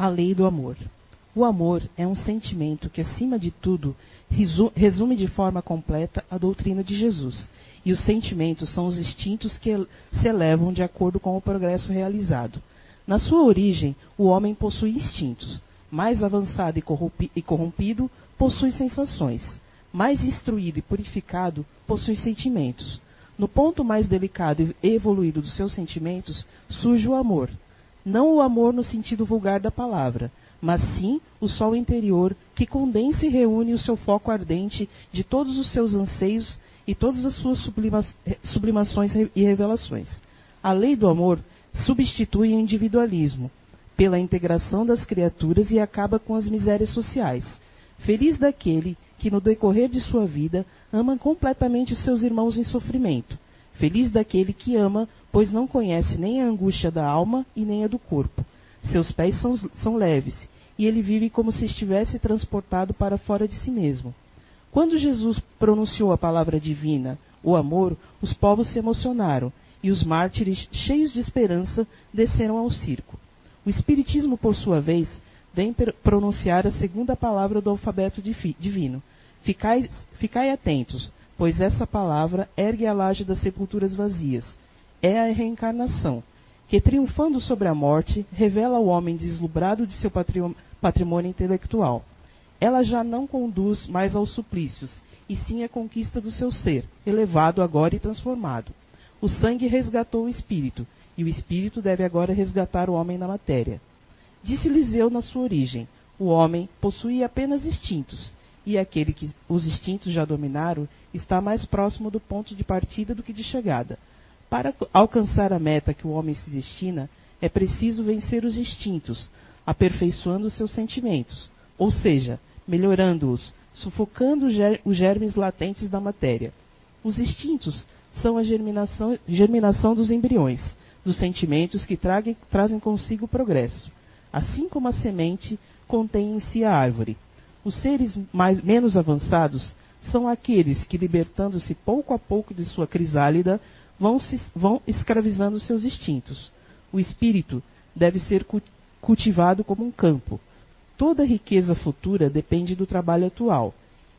A lei do amor. O amor é um sentimento que, acima de tudo, resume de forma completa a doutrina de Jesus. E os sentimentos são os instintos que se elevam de acordo com o progresso realizado. Na sua origem, o homem possui instintos. Mais avançado e corrompido, possui sensações. Mais instruído e purificado, possui sentimentos. No ponto mais delicado e evoluído dos seus sentimentos, surge o amor não o amor no sentido vulgar da palavra, mas sim o sol interior que condensa e reúne o seu foco ardente de todos os seus anseios e todas as suas sublima sublimações e revelações. A lei do amor substitui o individualismo pela integração das criaturas e acaba com as misérias sociais. Feliz daquele que, no decorrer de sua vida, ama completamente os seus irmãos em sofrimento. Feliz daquele que ama pois não conhece nem a angústia da alma e nem a do corpo. Seus pés são, são leves, e ele vive como se estivesse transportado para fora de si mesmo. Quando Jesus pronunciou a palavra divina, o amor, os povos se emocionaram, e os mártires, cheios de esperança, desceram ao circo. O Espiritismo, por sua vez, vem pronunciar a segunda palavra do alfabeto divino. Ficai, ficai atentos, pois essa palavra ergue a laje das sepulturas vazias é a reencarnação, que, triunfando sobre a morte, revela ao homem deslumbrado de seu patrimônio intelectual. Ela já não conduz mais aos suplícios, e sim à conquista do seu ser, elevado agora e transformado. O sangue resgatou o espírito, e o espírito deve agora resgatar o homem na matéria. Disse Liseu na sua origem: o homem possuía apenas instintos, e aquele que os instintos já dominaram está mais próximo do ponto de partida do que de chegada. Para alcançar a meta que o homem se destina, é preciso vencer os instintos, aperfeiçoando seus sentimentos, ou seja, melhorando-os, sufocando os germes latentes da matéria. Os instintos são a germinação, germinação dos embriões, dos sentimentos que trazem consigo o progresso. Assim como a semente contém em si a árvore. Os seres mais, menos avançados são aqueles que, libertando-se pouco a pouco de sua crisálida, vão, se, vão escravizando seus instintos. O espírito deve ser cultivado como um campo. Toda riqueza futura depende do trabalho atual,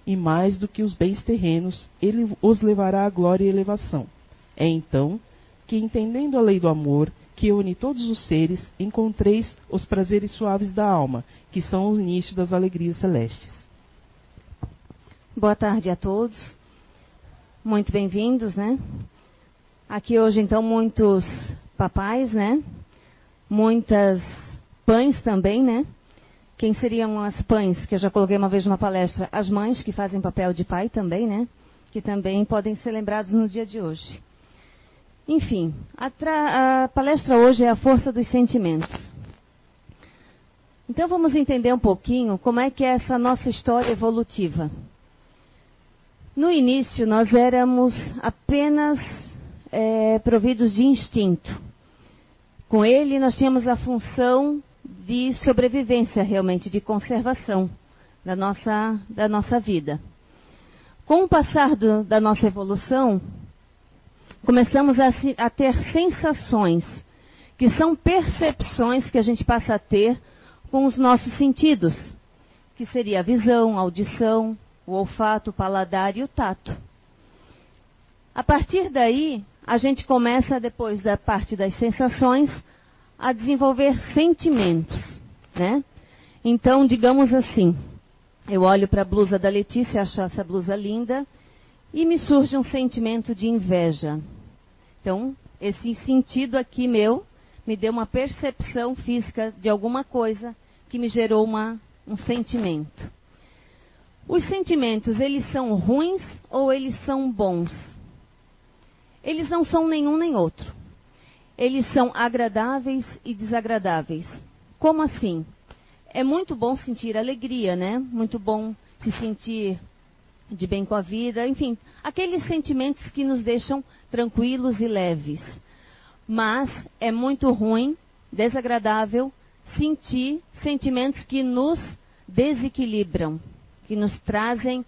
e mais do que os bens terrenos, ele os levará à glória e elevação. É então que, entendendo a lei do amor, que une todos os seres, encontreis os prazeres suaves da alma, que são o início das alegrias celestes. Boa tarde a todos. Muito bem-vindos, né? Aqui hoje, então, muitos papais, né? Muitas pães também, né? Quem seriam as pães, que eu já coloquei uma vez numa palestra? As mães que fazem papel de pai também, né? Que também podem ser lembrados no dia de hoje. Enfim, a, a palestra hoje é a força dos sentimentos. Então vamos entender um pouquinho como é que é essa nossa história evolutiva. No início nós éramos apenas é, providos de instinto. Com ele, nós tínhamos a função de sobrevivência, realmente, de conservação da nossa, da nossa vida. Com o passar do, da nossa evolução, começamos a, a ter sensações, que são percepções que a gente passa a ter com os nossos sentidos, que seria a visão, a audição, o olfato, o paladar e o tato. A partir daí, a gente começa, depois da parte das sensações, a desenvolver sentimentos, né? Então, digamos assim, eu olho para a blusa da Letícia, acho essa blusa linda, e me surge um sentimento de inveja. Então, esse sentido aqui meu me deu uma percepção física de alguma coisa que me gerou uma, um sentimento. Os sentimentos, eles são ruins ou eles são bons? Eles não são nenhum nem outro. Eles são agradáveis e desagradáveis. Como assim? É muito bom sentir alegria, né? Muito bom se sentir de bem com a vida, enfim, aqueles sentimentos que nos deixam tranquilos e leves. Mas é muito ruim, desagradável, sentir sentimentos que nos desequilibram, que nos trazem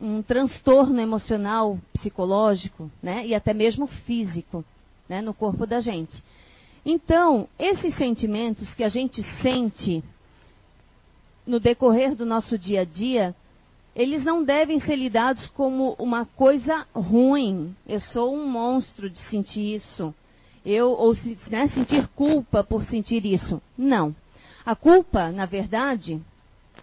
um transtorno emocional, psicológico, né, e até mesmo físico, né, no corpo da gente. Então, esses sentimentos que a gente sente no decorrer do nosso dia a dia, eles não devem ser lidados como uma coisa ruim. Eu sou um monstro de sentir isso. Eu, ou né, sentir culpa por sentir isso. Não. A culpa, na verdade,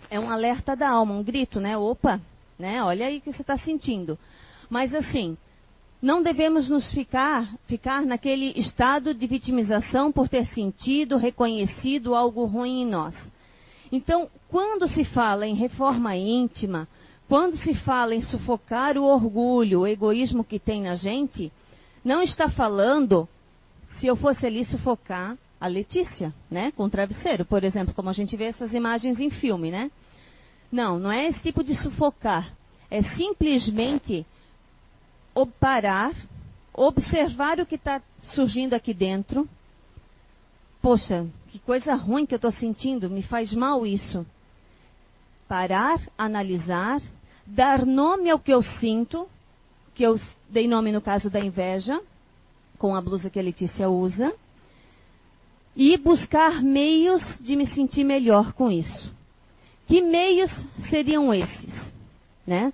é um alerta da alma, um grito, né? Opa, né? Olha aí o que você está sentindo. Mas assim, não devemos nos ficar, ficar naquele estado de vitimização por ter sentido, reconhecido algo ruim em nós. Então, quando se fala em reforma íntima, quando se fala em sufocar o orgulho, o egoísmo que tem na gente, não está falando, se eu fosse ali sufocar a Letícia, né, com o travesseiro, por exemplo, como a gente vê essas imagens em filme, né? Não, não é esse tipo de sufocar. É simplesmente parar, observar o que está surgindo aqui dentro. Poxa, que coisa ruim que eu estou sentindo, me faz mal isso. Parar, analisar, dar nome ao que eu sinto, que eu dei nome no caso da inveja, com a blusa que a Letícia usa, e buscar meios de me sentir melhor com isso. Que meios seriam esses? Né?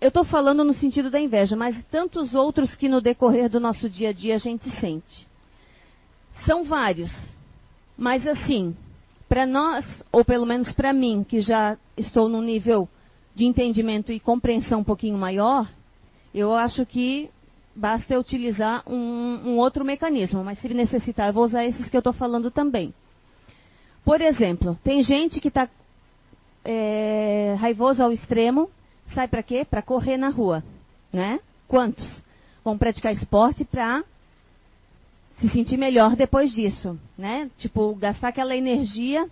Eu estou falando no sentido da inveja, mas tantos outros que no decorrer do nosso dia a dia a gente sente. São vários. Mas assim, para nós, ou pelo menos para mim, que já estou num nível de entendimento e compreensão um pouquinho maior, eu acho que basta utilizar um, um outro mecanismo. Mas se necessitar, eu vou usar esses que eu estou falando também. Por exemplo, tem gente que está é, raivoso ao extremo, sai para quê? Para correr na rua, né? Quantos vão praticar esporte para se sentir melhor depois disso, né? Tipo, gastar aquela energia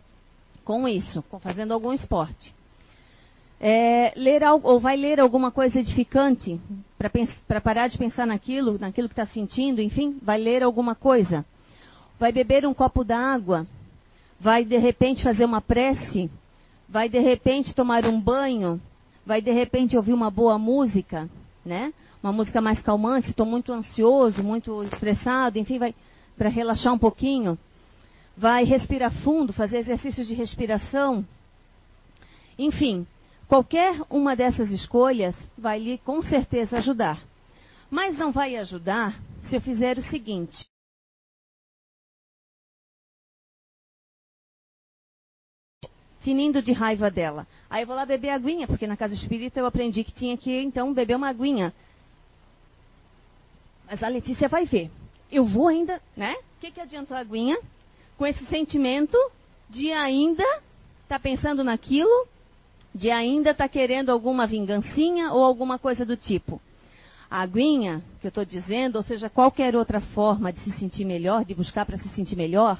com isso, fazendo algum esporte. É, ler ou vai ler alguma coisa edificante para parar de pensar naquilo, naquilo que está sentindo, enfim, vai ler alguma coisa. Vai beber um copo d'água, vai de repente fazer uma prece vai de repente tomar um banho, vai de repente ouvir uma boa música, né? Uma música mais calmante, estou muito ansioso, muito estressado, enfim, vai para relaxar um pouquinho. Vai respirar fundo, fazer exercícios de respiração. Enfim, qualquer uma dessas escolhas vai lhe com certeza ajudar. Mas não vai ajudar se eu fizer o seguinte: tinindo de raiva dela. Aí eu vou lá beber aguinha, porque na casa espírita eu aprendi que tinha que então beber uma aguinha. Mas a Letícia vai ver. Eu vou ainda, né? O que, que adiantou a aguinha? Com esse sentimento de ainda estar tá pensando naquilo, de ainda estar tá querendo alguma vingancinha ou alguma coisa do tipo. A aguinha, que eu estou dizendo, ou seja, qualquer outra forma de se sentir melhor, de buscar para se sentir melhor,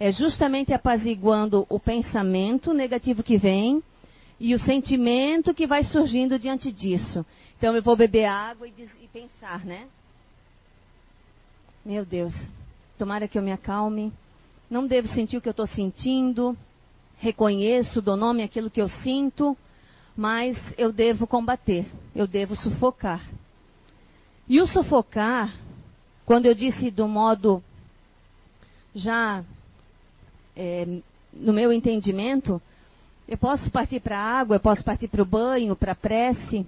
é justamente apaziguando o pensamento negativo que vem e o sentimento que vai surgindo diante disso. Então eu vou beber água e, e pensar, né? Meu Deus, tomara que eu me acalme. Não devo sentir o que eu estou sentindo. Reconheço, dou nome àquilo que eu sinto, mas eu devo combater, eu devo sufocar. E o sufocar, quando eu disse do modo já é, no meu entendimento, eu posso partir para a água, eu posso partir para o banho, para a prece,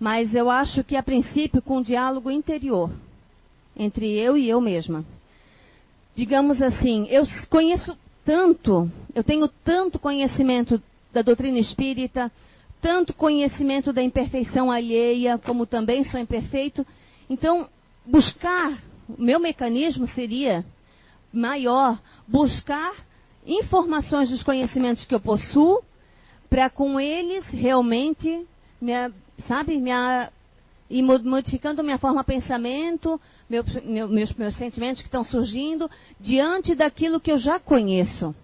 mas eu acho que a princípio com um diálogo interior entre eu e eu mesma. Digamos assim, eu conheço tanto, eu tenho tanto conhecimento da doutrina espírita, tanto conhecimento da imperfeição alheia, como também sou imperfeito. Então, buscar, o meu mecanismo seria maior, buscar informações dos conhecimentos que eu possuo, para com eles realmente, me, sabe, me, e modificando minha forma de pensamento, meu, meu, meus, meus sentimentos que estão surgindo, diante daquilo que eu já conheço.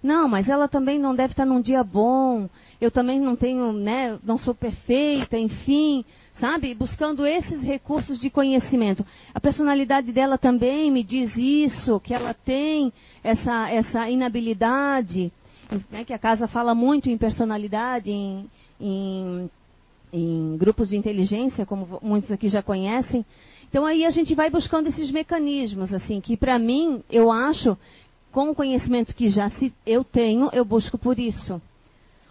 Não, mas ela também não deve estar num dia bom. Eu também não tenho, né, não sou perfeita, enfim sabe? Buscando esses recursos de conhecimento. A personalidade dela também me diz isso, que ela tem essa, essa inabilidade, né, que a casa fala muito em personalidade, em, em, em grupos de inteligência, como muitos aqui já conhecem. Então aí a gente vai buscando esses mecanismos, assim, que para mim, eu acho, com o conhecimento que já se, eu tenho, eu busco por isso.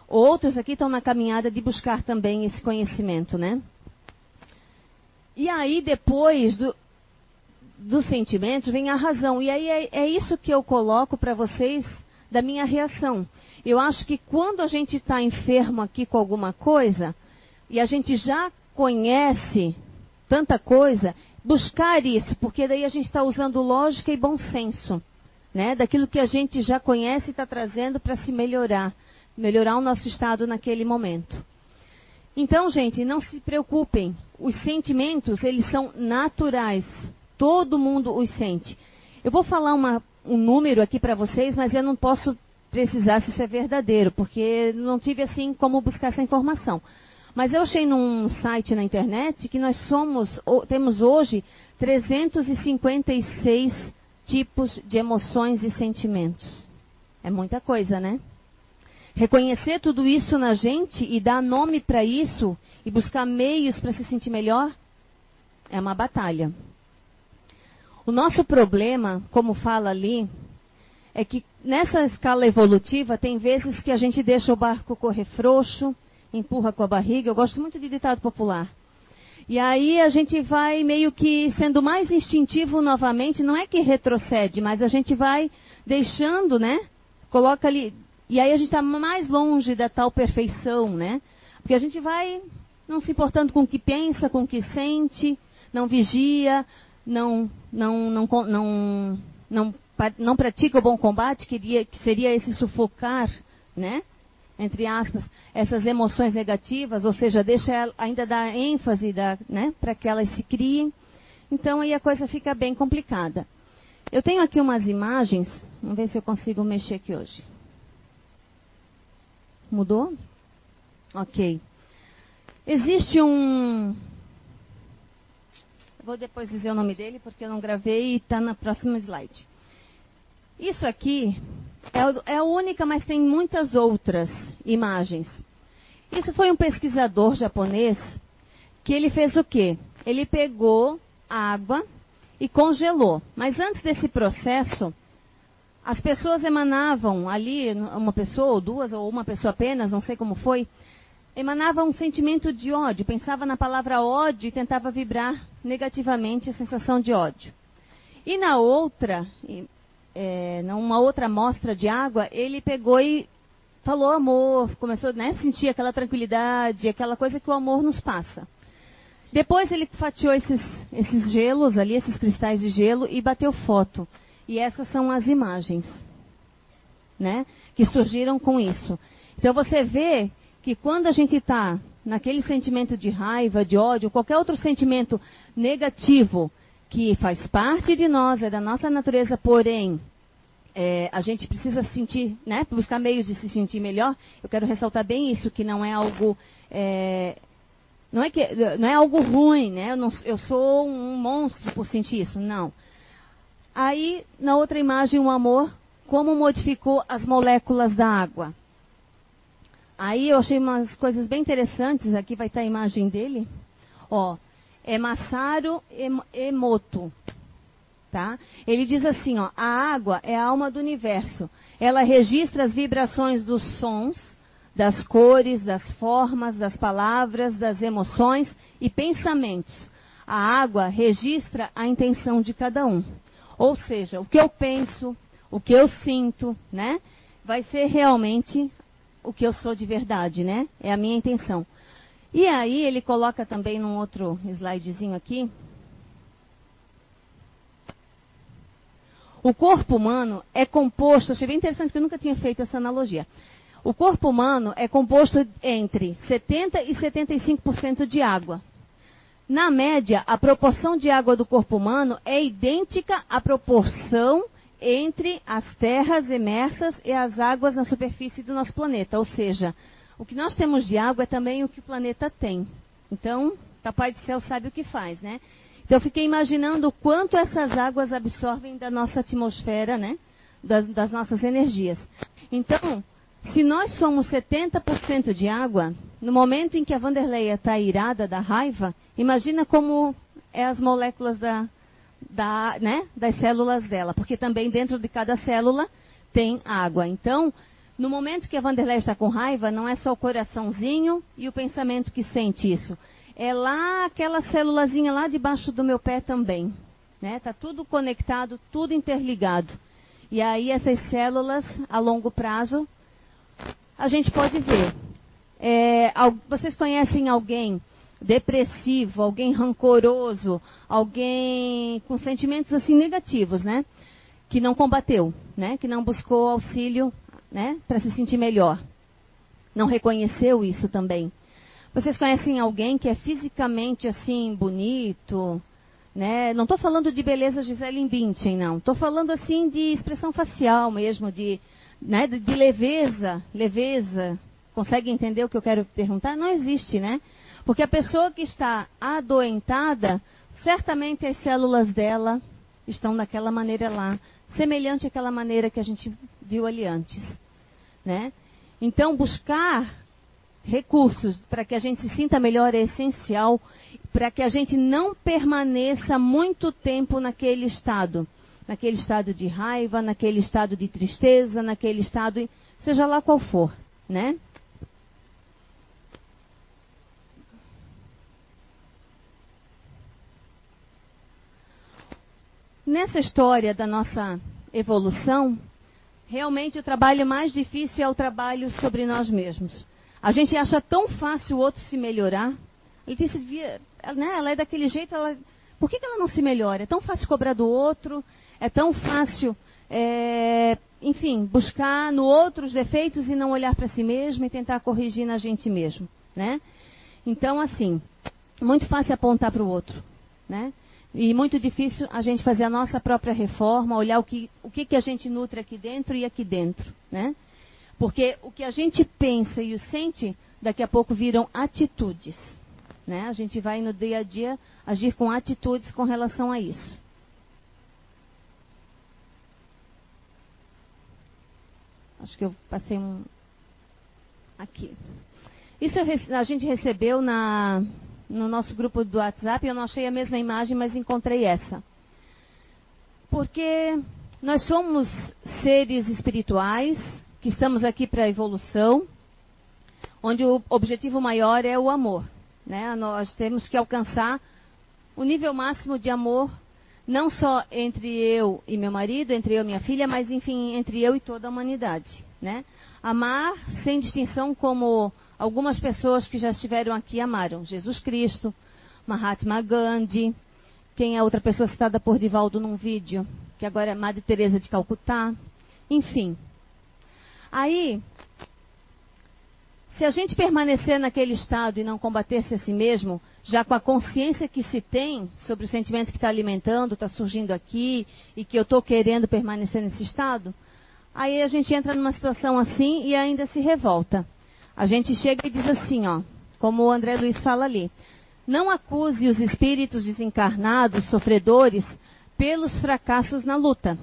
Outros aqui estão na caminhada de buscar também esse conhecimento, né? E aí, depois do, dos sentimentos, vem a razão. E aí é, é isso que eu coloco para vocês da minha reação. Eu acho que quando a gente está enfermo aqui com alguma coisa, e a gente já conhece tanta coisa, buscar isso, porque daí a gente está usando lógica e bom senso, né? Daquilo que a gente já conhece e está trazendo para se melhorar, melhorar o nosso estado naquele momento. Então, gente, não se preocupem. Os sentimentos, eles são naturais. Todo mundo os sente. Eu vou falar uma, um número aqui para vocês, mas eu não posso precisar se isso é verdadeiro, porque não tive assim como buscar essa informação. Mas eu achei num site na internet que nós somos, temos hoje 356 tipos de emoções e sentimentos. É muita coisa, né? Reconhecer tudo isso na gente e dar nome para isso e buscar meios para se sentir melhor é uma batalha. O nosso problema, como fala ali, é que nessa escala evolutiva tem vezes que a gente deixa o barco correr frouxo, empurra com a barriga. Eu gosto muito de ditado popular. E aí a gente vai meio que sendo mais instintivo novamente, não é que retrocede, mas a gente vai deixando, né? Coloca ali. E aí a gente está mais longe da tal perfeição, né? Porque a gente vai não se importando com o que pensa, com o que sente, não vigia, não, não, não, não, não, não pratica o bom combate, que seria esse sufocar, né? Entre aspas, essas emoções negativas, ou seja, deixa ainda dar ênfase né, para que elas se criem. Então aí a coisa fica bem complicada. Eu tenho aqui umas imagens, vamos ver se eu consigo mexer aqui hoje. Mudou? Ok. Existe um. Vou depois dizer o nome dele porque eu não gravei e está na próxima slide. Isso aqui é, é a única, mas tem muitas outras imagens. Isso foi um pesquisador japonês que ele fez o quê? Ele pegou água e congelou. Mas antes desse processo, as pessoas emanavam ali, uma pessoa ou duas, ou uma pessoa apenas, não sei como foi, emanava um sentimento de ódio, pensava na palavra ódio e tentava vibrar negativamente a sensação de ódio. E na outra, é, numa outra amostra de água, ele pegou e falou amor, começou né, a sentir aquela tranquilidade, aquela coisa que o amor nos passa. Depois ele fatiou esses, esses gelos ali, esses cristais de gelo, e bateu foto. E essas são as imagens né, que surgiram com isso. Então você vê que quando a gente está naquele sentimento de raiva, de ódio, qualquer outro sentimento negativo, que faz parte de nós, é da nossa natureza, porém, é, a gente precisa sentir, né, buscar meios de se sentir melhor. Eu quero ressaltar bem isso, que não é algo, é, não é que, não é algo ruim, né? Eu, não, eu sou um monstro por sentir isso, não. Aí, na outra imagem, o amor, como modificou as moléculas da água. Aí eu achei umas coisas bem interessantes. Aqui vai estar a imagem dele. Ó, é Masaru Emoto. Tá? Ele diz assim, ó, a água é a alma do universo. Ela registra as vibrações dos sons, das cores, das formas, das palavras, das emoções e pensamentos. A água registra a intenção de cada um. Ou seja, o que eu penso, o que eu sinto, né? Vai ser realmente o que eu sou de verdade, né? É a minha intenção. E aí ele coloca também num outro slidezinho aqui. O corpo humano é composto, achei bem interessante porque eu nunca tinha feito essa analogia. O corpo humano é composto entre 70% e 75% de água. Na média, a proporção de água do corpo humano é idêntica à proporção entre as terras emersas e as águas na superfície do nosso planeta. Ou seja, o que nós temos de água é também o que o planeta tem. Então, Papai do Céu sabe o que faz, né? Então, eu fiquei imaginando o quanto essas águas absorvem da nossa atmosfera, né? Das, das nossas energias. Então, se nós somos 70% de água, no momento em que a Vanderleia está irada da raiva, imagina como é as moléculas da, da, né, das células dela, porque também dentro de cada célula tem água. Então, No momento que a Vanderlei está com raiva, não é só o coraçãozinho e o pensamento que sente isso. É lá aquela célulazinha lá debaixo do meu pé também. Né? Tá tudo conectado, tudo interligado. E aí essas células, a longo prazo, a gente pode ver. É, vocês conhecem alguém depressivo, alguém rancoroso, alguém com sentimentos assim negativos, né? Que não combateu, né? Que não buscou auxílio né, para se sentir melhor. Não reconheceu isso também. Vocês conhecem alguém que é fisicamente assim bonito, né? Não estou falando de beleza Gisele Bündchen, não. Estou falando assim de expressão facial mesmo, de, né, de leveza, leveza. Consegue entender o que eu quero perguntar? Não existe, né? Porque a pessoa que está adoentada, certamente as células dela estão daquela maneira lá, semelhante àquela maneira que a gente viu ali antes. Né? Então, buscar recursos para que a gente se sinta melhor é essencial, para que a gente não permaneça muito tempo naquele estado, naquele estado de raiva, naquele estado de tristeza, naquele estado, seja lá qual for, né? Nessa história da nossa evolução, realmente o trabalho mais difícil é o trabalho sobre nós mesmos. A gente acha tão fácil o outro se melhorar. Ele devia, né, ela é daquele jeito, ela, por que, que ela não se melhora? É tão fácil cobrar do outro, é tão fácil, é, enfim, buscar no outro os defeitos e não olhar para si mesmo e tentar corrigir na gente mesmo, né? Então, assim, muito fácil apontar para o outro, né? E muito difícil a gente fazer a nossa própria reforma, olhar o que, o que, que a gente nutre aqui dentro e aqui dentro. Né? Porque o que a gente pensa e o sente, daqui a pouco viram atitudes. Né? A gente vai no dia a dia agir com atitudes com relação a isso. Acho que eu passei um. Aqui. Isso a gente recebeu na, no nosso grupo do WhatsApp, eu não achei a mesma imagem, mas encontrei essa. Porque nós somos seres espirituais que estamos aqui para a evolução, onde o objetivo maior é o amor. Né? Nós temos que alcançar o nível máximo de amor, não só entre eu e meu marido, entre eu e minha filha, mas enfim, entre eu e toda a humanidade. Né? Amar sem distinção como algumas pessoas que já estiveram aqui amaram Jesus Cristo, Mahatma Gandhi, quem é outra pessoa citada por Divaldo num vídeo, que agora é Madre Teresa de Calcutá, enfim. Aí, se a gente permanecer naquele estado e não combater-se a si mesmo, já com a consciência que se tem sobre o sentimento que está alimentando, está surgindo aqui e que eu estou querendo permanecer nesse estado, aí a gente entra numa situação assim e ainda se revolta. A gente chega e diz assim, ó, como o André Luiz fala ali: não acuse os espíritos desencarnados, sofredores, pelos fracassos na luta.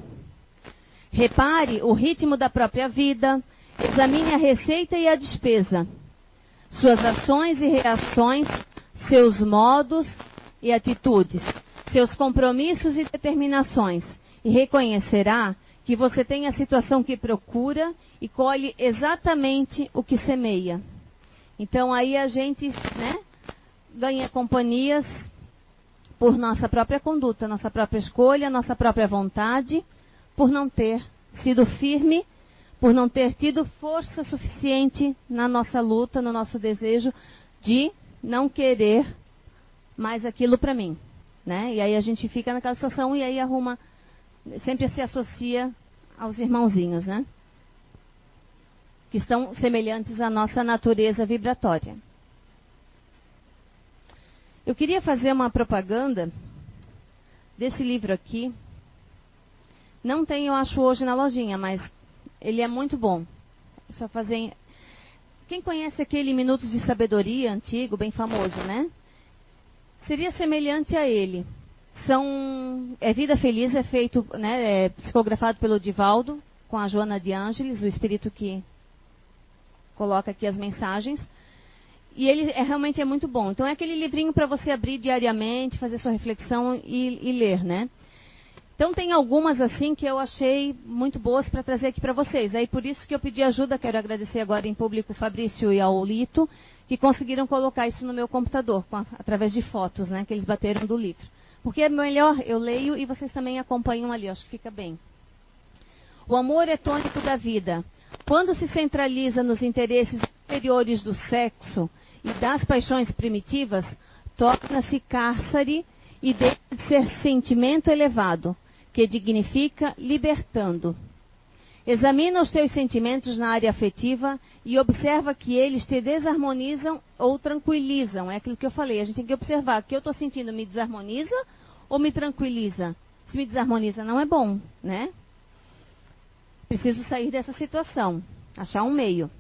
Repare o ritmo da própria vida, examine a receita e a despesa, suas ações e reações, seus modos e atitudes, seus compromissos e determinações, e reconhecerá que você tem a situação que procura e colhe exatamente o que semeia. Então aí a gente né, ganha companhias por nossa própria conduta, nossa própria escolha, nossa própria vontade, por não ter sido firme, por não ter tido força suficiente na nossa luta, no nosso desejo de não querer mais aquilo para mim. Né? E aí a gente fica naquela situação e aí arruma sempre se associa aos irmãozinhos, né? Que estão semelhantes à nossa natureza vibratória. Eu queria fazer uma propaganda desse livro aqui. Não tem, eu acho, hoje na lojinha, mas ele é muito bom. Só fazer. Quem conhece aquele Minutos de Sabedoria antigo, bem famoso, né? Seria semelhante a ele são é Vida Feliz é feito, né, é psicografado pelo Divaldo com a Joana de Ângeles, o espírito que coloca aqui as mensagens. E ele é, realmente é muito bom. Então é aquele livrinho para você abrir diariamente, fazer sua reflexão e, e, ler, né? Então tem algumas assim que eu achei muito boas para trazer aqui para vocês. Aí por isso que eu pedi ajuda, quero agradecer agora em público o Fabrício e ao Lito, que conseguiram colocar isso no meu computador, a, através de fotos, né, que eles bateram do livro. Porque é melhor, eu leio e vocês também acompanham ali, acho que fica bem. O amor é tônico da vida. Quando se centraliza nos interesses superiores do sexo e das paixões primitivas, torna-se cárcere e deixa de ser sentimento elevado, que dignifica libertando. Examina os teus sentimentos na área afetiva e observa que eles te desarmonizam ou tranquilizam. É aquilo que eu falei. A gente tem que observar. Que eu estou sentindo me desarmoniza ou me tranquiliza? Se me desarmoniza, não é bom, né? Preciso sair dessa situação, achar um meio.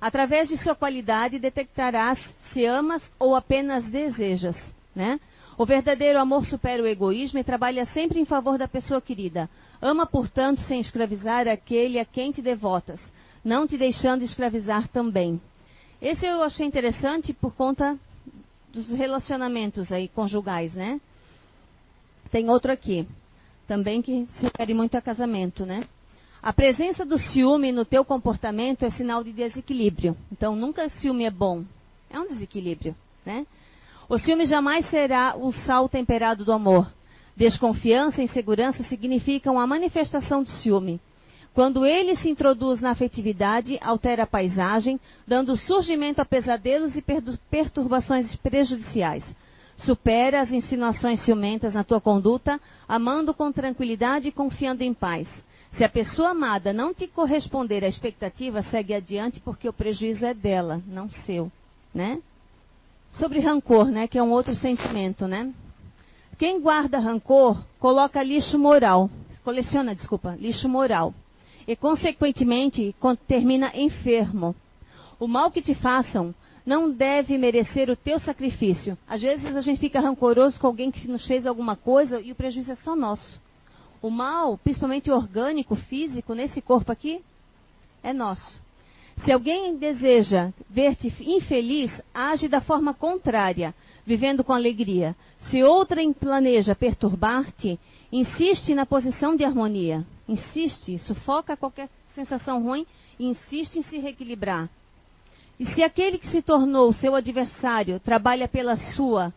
Através de sua qualidade detectarás se amas ou apenas desejas, né? O verdadeiro amor supera o egoísmo e trabalha sempre em favor da pessoa querida. Ama, portanto, sem escravizar aquele a quem te devotas, não te deixando escravizar também. Esse eu achei interessante por conta dos relacionamentos aí conjugais, né? Tem outro aqui, também que se refere muito a casamento, né? A presença do ciúme no teu comportamento é sinal de desequilíbrio. Então, nunca ciúme é bom. É um desequilíbrio, né? O ciúme jamais será o sal temperado do amor. Desconfiança e insegurança significam a manifestação do ciúme. Quando ele se introduz na afetividade, altera a paisagem, dando surgimento a pesadelos e perturbações prejudiciais. Supera as insinuações ciumentas na tua conduta, amando com tranquilidade e confiando em paz. Se a pessoa amada não te corresponder à expectativa, segue adiante porque o prejuízo é dela, não seu, né? Sobre rancor, né, que é um outro sentimento, né? Quem guarda rancor coloca lixo moral, coleciona, desculpa, lixo moral. E consequentemente termina enfermo. O mal que te façam não deve merecer o teu sacrifício. Às vezes a gente fica rancoroso com alguém que nos fez alguma coisa e o prejuízo é só nosso. O mal, principalmente orgânico, físico, nesse corpo aqui, é nosso. Se alguém deseja ver-te infeliz, age da forma contrária, vivendo com alegria. Se outrem planeja perturbar-te, insiste na posição de harmonia. Insiste, sufoca qualquer sensação ruim e insiste em se reequilibrar. E se aquele que se tornou seu adversário trabalha pela sua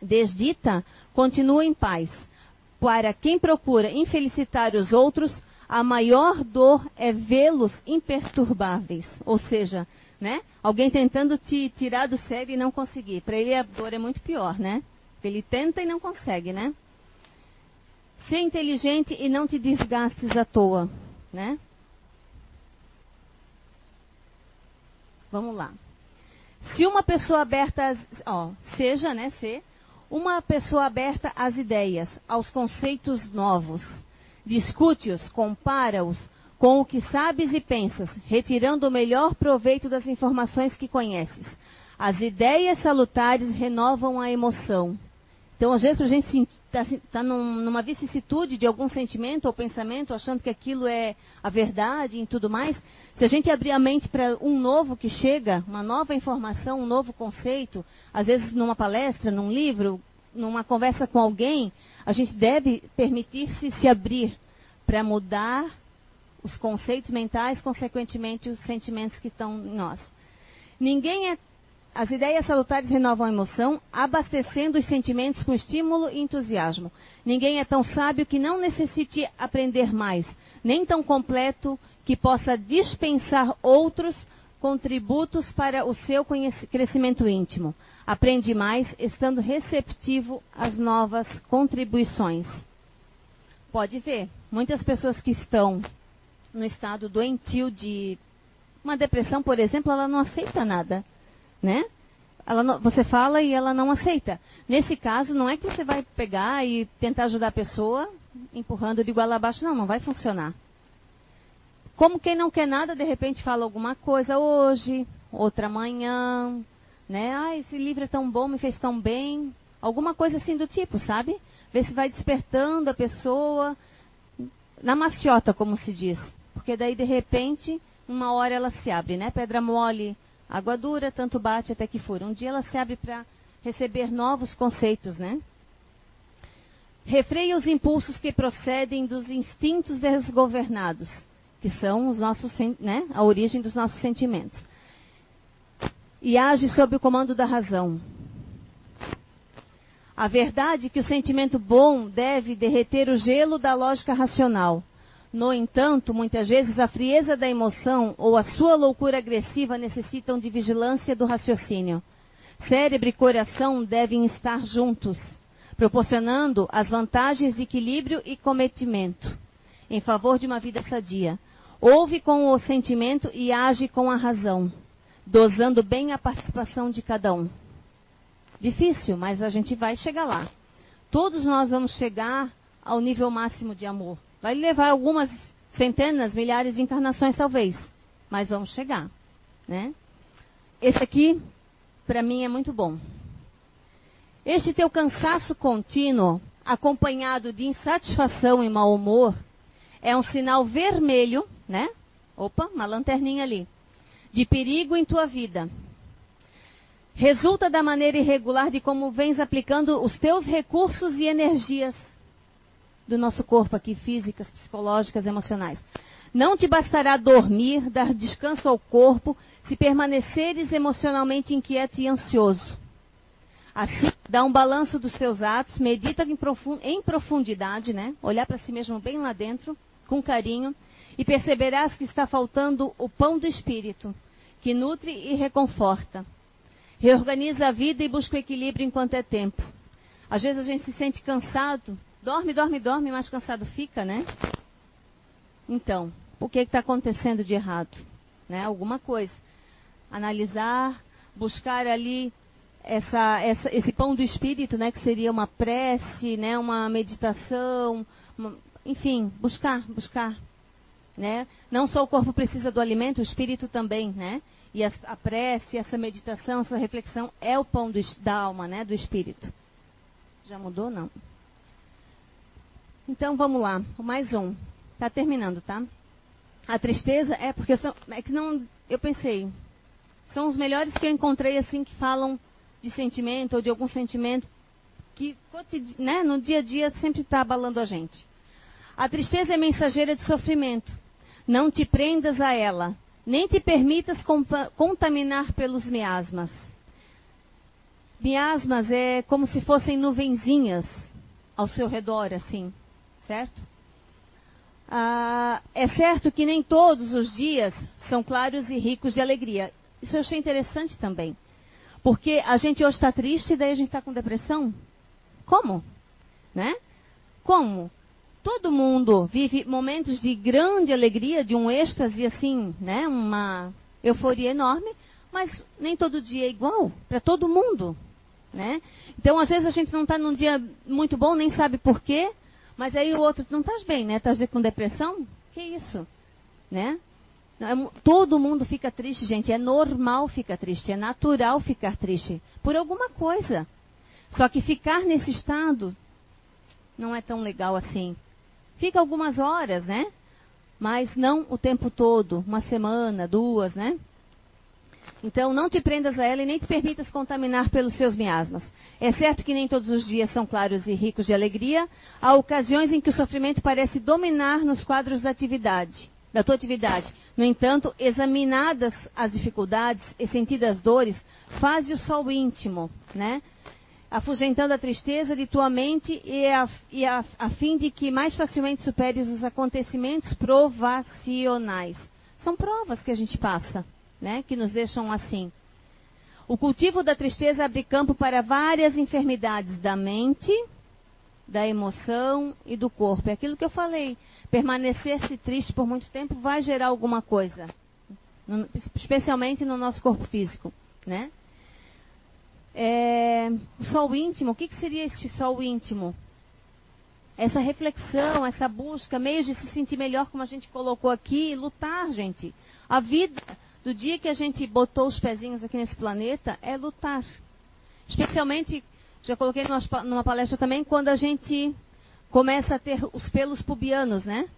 desdita, continua em paz para quem procura infelicitar os outros, a maior dor é vê-los imperturbáveis. Ou seja, né? Alguém tentando te tirar do sério e não conseguir. Para ele a dor é muito pior, né? Ele tenta e não consegue, né? Ser inteligente e não te desgastes à toa, né? Vamos lá. Se uma pessoa aberta, ó, seja, né, ser uma pessoa aberta às ideias, aos conceitos novos. Discute-os, compara-os com o que sabes e pensas, retirando o melhor proveito das informações que conheces. As ideias salutares renovam a emoção. Então, às vezes, a gente está tá numa vicissitude de algum sentimento ou pensamento, achando que aquilo é a verdade e tudo mais. Se a gente abrir a mente para um novo que chega, uma nova informação, um novo conceito, às vezes numa palestra, num livro, numa conversa com alguém, a gente deve permitir-se se abrir para mudar os conceitos mentais, consequentemente os sentimentos que estão em nós. Ninguém é as ideias salutares renovam a emoção, abastecendo os sentimentos com estímulo e entusiasmo. Ninguém é tão sábio que não necessite aprender mais, nem tão completo que possa dispensar outros contributos para o seu crescimento íntimo. Aprende mais estando receptivo às novas contribuições. Pode ver, muitas pessoas que estão no estado doentio de uma depressão, por exemplo, ela não aceita nada, né? Não, você fala e ela não aceita. Nesse caso, não é que você vai pegar e tentar ajudar a pessoa empurrando de igual abaixo, não, não vai funcionar. Como quem não quer nada, de repente fala alguma coisa hoje, outra manhã, né? Ah, esse livro é tão bom, me fez tão bem. Alguma coisa assim do tipo, sabe? Ver se vai despertando a pessoa na maciota, como se diz. Porque daí, de repente, uma hora ela se abre, né? Pedra mole, água dura, tanto bate até que fura. Um dia ela se abre para receber novos conceitos, né? refreia os impulsos que procedem dos instintos desgovernados, que são os nossos, né, a origem dos nossos sentimentos. E age sob o comando da razão. A verdade é que o sentimento bom deve derreter o gelo da lógica racional. No entanto, muitas vezes a frieza da emoção ou a sua loucura agressiva necessitam de vigilância do raciocínio. Cérebro e coração devem estar juntos, proporcionando as vantagens de equilíbrio e cometimento, em favor de uma vida sadia. Ouve com o sentimento e age com a razão, dosando bem a participação de cada um. Difícil, mas a gente vai chegar lá. Todos nós vamos chegar ao nível máximo de amor. Vai levar algumas centenas, milhares de encarnações, talvez, mas vamos chegar, né? Esse aqui para mim é muito bom. Este teu cansaço contínuo, acompanhado de insatisfação e mau humor, é um sinal vermelho, né? Opa, uma lanterninha ali. De perigo em tua vida. Resulta da maneira irregular de como vens aplicando os teus recursos e energias do nosso corpo aqui, físicas, psicológicas, emocionais. Não te bastará dormir, dar descanso ao corpo, se permaneceres emocionalmente inquieto e ansioso. Assim, dá um balanço dos teus atos, medita em profundidade, né? Olhar para si mesmo bem lá dentro, com carinho, e perceberás que está faltando o pão do espírito, que nutre e reconforta. Reorganiza a vida e busca o equilíbrio enquanto é tempo. Às vezes a gente se sente cansado, dorme, dorme, dorme, mas cansado fica, né? Então, o que está acontecendo de errado? Né? Alguma coisa. Analisar, buscar ali essa, essa, esse pão do espírito, né, que seria uma prece, né, uma meditação, uma, enfim, buscar, buscar, né? Não só o corpo precisa do alimento, o espírito também, né? E a, a prece, essa meditação, essa reflexão é o pão do, da alma, né, do espírito. Já mudou não? Então vamos lá, mais um. Está terminando, tá? A tristeza é porque é que não, eu pensei, são os melhores que eu encontrei assim que falam de sentimento ou de algum sentimento que né, no dia a dia sempre está abalando a gente. A tristeza é mensageira de sofrimento. Não te prendas a ela, nem te permitas contaminar pelos miasmas. Miasmas é como se fossem nuvenzinhas ao seu redor, assim, certo? Ah, é certo que nem todos os dias são claros e ricos de alegria. Isso eu achei interessante também. Porque a gente hoje está triste e daí a gente está com depressão. Como? Né? Como? Todo mundo vive momentos de grande alegria, de um êxtase assim, né? Uma euforia enorme, mas nem todo dia é igual para todo mundo, né? Então, às vezes a gente não está num dia muito bom, nem sabe por quê, mas aí o outro, não estás bem, né? Estás com depressão? Que isso? Né? É todo mundo fica triste, gente. É normal ficar triste, é natural ficar triste por alguma coisa. Só que ficar nesse estado não é tão legal assim. Fica algumas horas, né? Mas não o tempo todo, uma semana, duas, né? Então, não te prendas a ela e nem te permitas contaminar pelos seus miasmas. É certo que nem todos os dias são claros e ricos de alegria. Há ocasiões em que o sofrimento parece dominar nos quadros da atividade, da tua atividade. No entanto, examinadas as dificuldades e sentidas dores, faze o sol íntimo, né? Afugentando a tristeza de tua mente e, a, e a, a fim de que mais facilmente superes os acontecimentos provacionais. São provas que a gente passa né, que nos deixam assim. O cultivo da tristeza abre campo para várias enfermidades da mente, da emoção e do corpo. É aquilo que eu falei. Permanecer-se triste por muito tempo vai gerar alguma coisa, especialmente no nosso corpo físico, né? É, o sol íntimo, o que, que seria esse sol íntimo? Essa reflexão, essa busca, meios de se sentir melhor, como a gente colocou aqui, lutar, gente. A vida, do dia que a gente botou os pezinhos aqui nesse planeta é lutar. Especialmente, já coloquei numa palestra também, quando a gente começa a ter os pelos pubianos, né?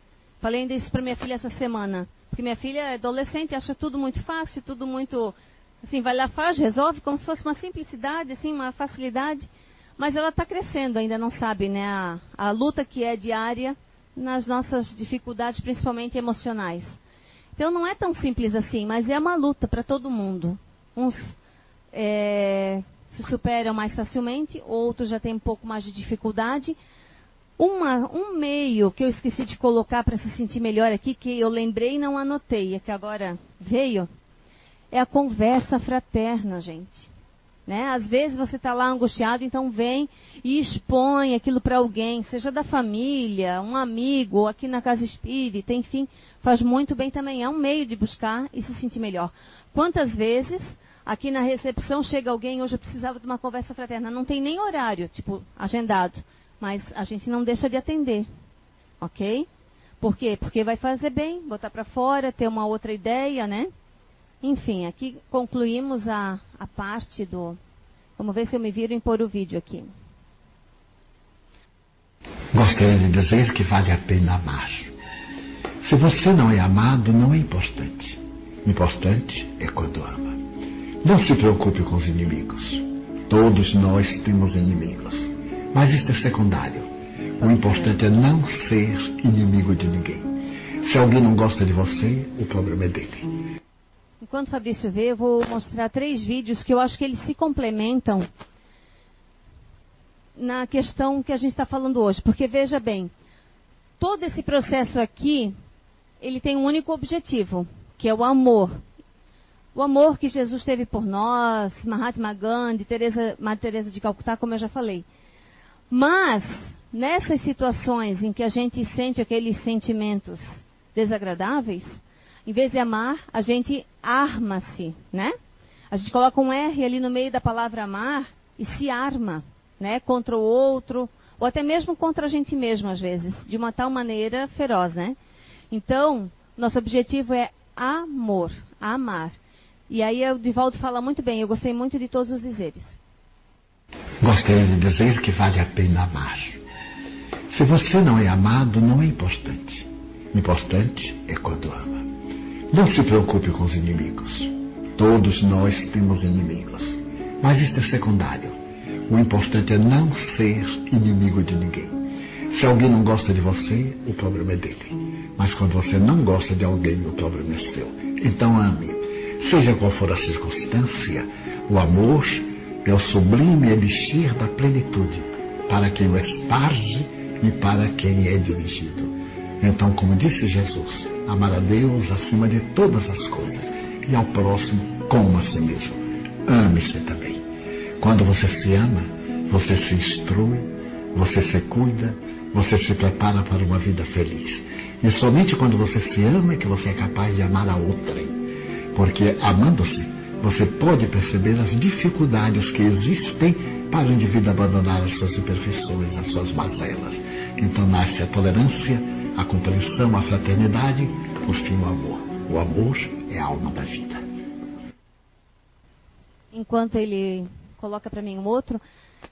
Falei ainda isso para minha filha essa semana. Porque minha filha é adolescente, acha tudo muito fácil, tudo muito. Assim, vai lá, faz, resolve, como se fosse uma simplicidade, assim, uma facilidade. mas ela está crescendo, ainda não sabe, né? A, a luta que é diária nas nossas dificuldades, principalmente emocionais. Então não é tão simples assim, mas é uma luta para todo mundo. Uns é, se superam mais facilmente, outros já têm um pouco mais de dificuldade. Uma, um meio que eu esqueci de colocar para se sentir melhor aqui, que eu lembrei e não anotei, é que agora veio, é a conversa fraterna, gente. Né? Às vezes você está lá angustiado, então vem e expõe aquilo para alguém, seja da família, um amigo, ou aqui na casa espírita, enfim, faz muito bem também. É um meio de buscar e se sentir melhor. Quantas vezes aqui na recepção chega alguém, hoje eu precisava de uma conversa fraterna, não tem nem horário, tipo, agendado, mas a gente não deixa de atender, ok? Por quê? Porque vai fazer bem, botar para fora, ter uma outra ideia, né? Enfim, aqui concluímos a, a parte do. Vamos ver se eu me viro em pôr o vídeo aqui. Gostaria de dizer que vale a pena amar. Se você não é amado, não é importante. Importante é quando ama. Não se preocupe com os inimigos. Todos nós temos inimigos. Mas isso é secundário. O importante é não ser inimigo de ninguém. Se alguém não gosta de você, o problema é dele. Enquanto o Fabrício vê, eu vou mostrar três vídeos que eu acho que eles se complementam na questão que a gente está falando hoje. Porque veja bem, todo esse processo aqui, ele tem um único objetivo, que é o amor. O amor que Jesus teve por nós, Mahatma Gandhi, Teresa, Madre Teresa de Calcutá, como eu já falei. Mas, nessas situações em que a gente sente aqueles sentimentos desagradáveis, em vez de amar, a gente arma-se, né? A gente coloca um R ali no meio da palavra amar e se arma, né? Contra o outro, ou até mesmo contra a gente mesmo, às vezes, de uma tal maneira feroz, né? Então, nosso objetivo é amor, amar. E aí o Divaldo fala muito bem, eu gostei muito de todos os dizeres. Gostaria de dizer que vale a pena amar. Se você não é amado, não é importante. Importante é quando ama. Não se preocupe com os inimigos. Todos nós temos inimigos. Mas isso é secundário. O importante é não ser inimigo de ninguém. Se alguém não gosta de você, o problema é dele. Mas quando você não gosta de alguém, o problema é seu. Então ame. Seja qual for a circunstância, o amor é o sublime elixir da plenitude para quem o esparge e para quem é dirigido. Então, como disse Jesus, amar a Deus acima de todas as coisas e ao próximo como a si mesmo. Ame-se também. Quando você se ama, você se instrui, você se cuida, você se prepara para uma vida feliz. E somente quando você se ama é que você é capaz de amar a outrem. Porque amando-se, você pode perceber as dificuldades que existem para o indivíduo abandonar as suas imperfeições, as suas mazelas. Então nasce a tolerância, a compreensão, a fraternidade, por fim o amor. O amor é a alma da vida. Enquanto ele coloca para mim um outro,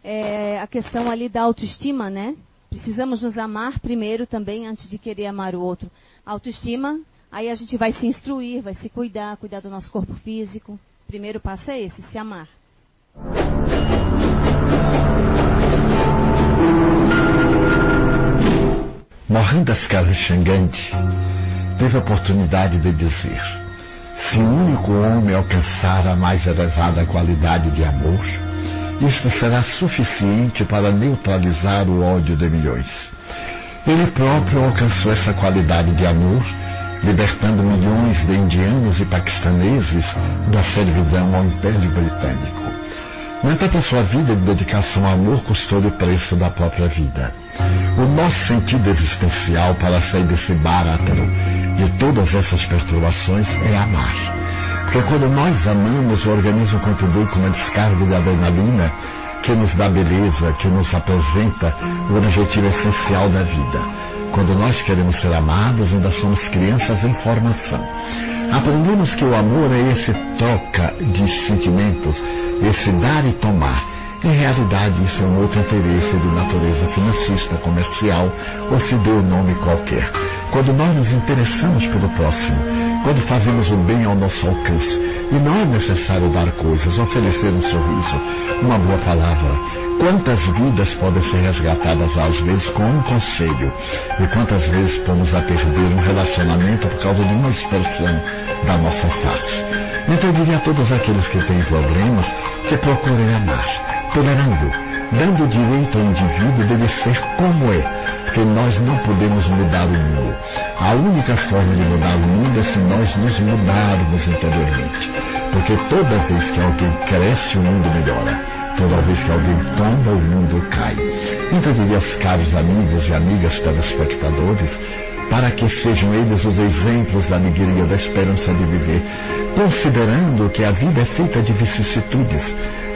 é a questão ali da autoestima, né? Precisamos nos amar primeiro também antes de querer amar o outro. Autoestima, aí a gente vai se instruir, vai se cuidar, cuidar do nosso corpo físico. Primeiro passo é esse, se amar. Mohandas Kalashanganti teve a oportunidade de dizer: se o único homem alcançar a mais elevada qualidade de amor, isto será suficiente para neutralizar o ódio de milhões. Ele próprio alcançou essa qualidade de amor, libertando milhões de indianos e paquistaneses da servidão ao Império Britânico. No entanto, a sua vida de dedicação ao amor custou-lhe o preço da própria vida. O nosso sentido existencial para sair desse bárátero de todas essas perturbações é amar. Porque quando nós amamos, o organismo contribui com uma descarga de adrenalina que nos dá beleza, que nos apresenta o objetivo essencial da vida. Quando nós queremos ser amados, ainda somos crianças em formação. Aprendemos que o amor é esse troca de sentimentos, esse dar e tomar. Em realidade, isso é um outro interesse de natureza financista, comercial ou se dê o um nome qualquer. Quando nós nos interessamos pelo próximo, quando fazemos o bem ao nosso alcance. E não é necessário dar coisas, oferecer um sorriso, uma boa palavra. Quantas vidas podem ser resgatadas às vezes com um conselho? E quantas vezes pomos a perder um relacionamento por causa de uma expressão da nossa face? Então eu diria a todos aqueles que têm problemas que procurem amar, tolerando, dando direito ao indivíduo deve ser como é, porque nós não podemos mudar o mundo. A única forma de mudar o mundo é se nós nos mudarmos interiormente. Porque toda vez que alguém cresce, o mundo melhora. Toda vez que alguém tomba, o mundo cai. Então, eu caros amigos e amigas telespectadores, para que sejam eles os exemplos da alegria, da esperança de viver, considerando que a vida é feita de vicissitudes.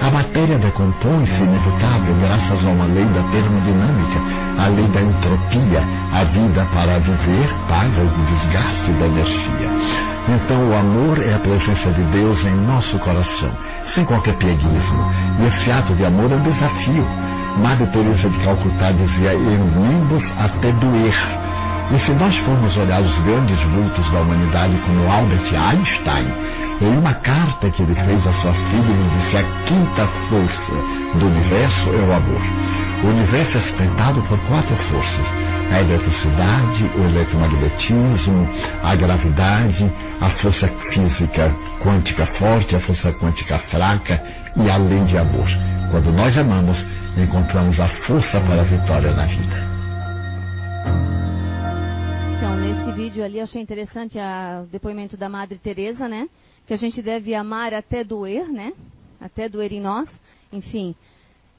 A matéria decompõe-se inevitável graças a uma lei da termodinâmica, a lei da entropia. A vida para viver paga o desgaste da energia. Então o amor é a presença de Deus em nosso coração, sem qualquer pieguismo. E esse ato de amor é um desafio. Madre Teresa de Calcutá dizia, erguemos até doer. E se nós formos olhar os grandes vultos da humanidade como Albert Einstein, em uma carta que ele fez à sua filha, ele disse: a quinta força do universo é o amor. O universo é sustentado por quatro forças: a eletricidade, o eletromagnetismo, a gravidade, a força física quântica forte, a força quântica fraca e a lei de amor. Quando nós amamos, encontramos a força para a vitória na vida. Vídeo ali, achei interessante o depoimento da Madre Teresa, né? Que a gente deve amar até doer, né? Até doer em nós, enfim.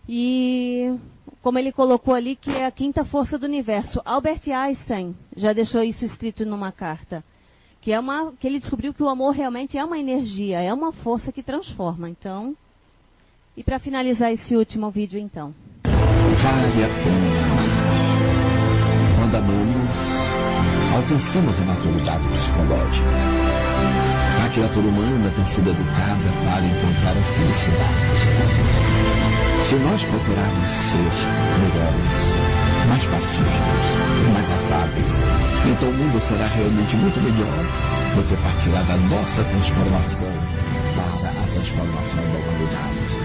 E como ele colocou ali, que é a quinta força do universo. Albert Einstein já deixou isso escrito numa carta. Que, é uma, que ele descobriu que o amor realmente é uma energia, é uma força que transforma. Então, e para finalizar esse último vídeo, então. Vale a pena alcançamos a maturidade psicológica. A criatura humana tem sido educada para encontrar a felicidade. Se nós procurarmos ser melhores, mais pacíficos, mais afáveis, então o mundo será realmente muito melhor, porque partirá da nossa transformação para a transformação da humanidade.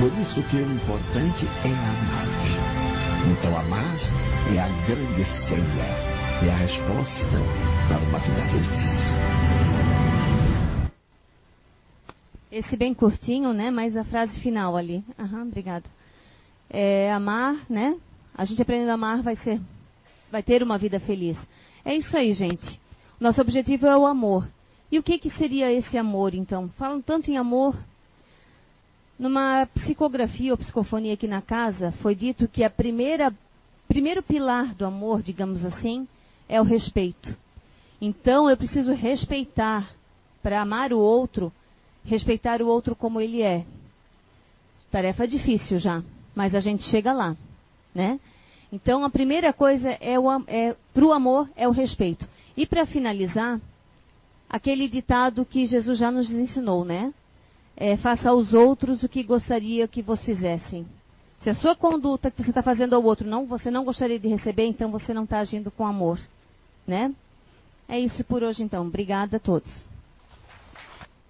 Por isso que o importante é amar. Então amar é a grande senha é a resposta para uma vida feliz. Esse bem curtinho, né? Mas a frase final ali. Aham, obrigada. É, amar, né? A gente aprendendo a amar vai ser, vai ter uma vida feliz. É isso aí, gente. Nosso objetivo é o amor. E o que, que seria esse amor, então? Falam tanto em amor. Numa psicografia ou psicofonia aqui na casa, foi dito que a primeira primeiro pilar do amor, digamos assim, é o respeito. Então eu preciso respeitar para amar o outro, respeitar o outro como ele é. Tarefa difícil já, mas a gente chega lá, né? Então a primeira coisa é, é para o amor é o respeito. E para finalizar, aquele ditado que Jesus já nos ensinou, né? É, faça aos outros o que gostaria que vos fizessem. Se a sua conduta que você está fazendo ao outro não, você não gostaria de receber, então você não está agindo com amor né? É isso por hoje então. Obrigada a todos.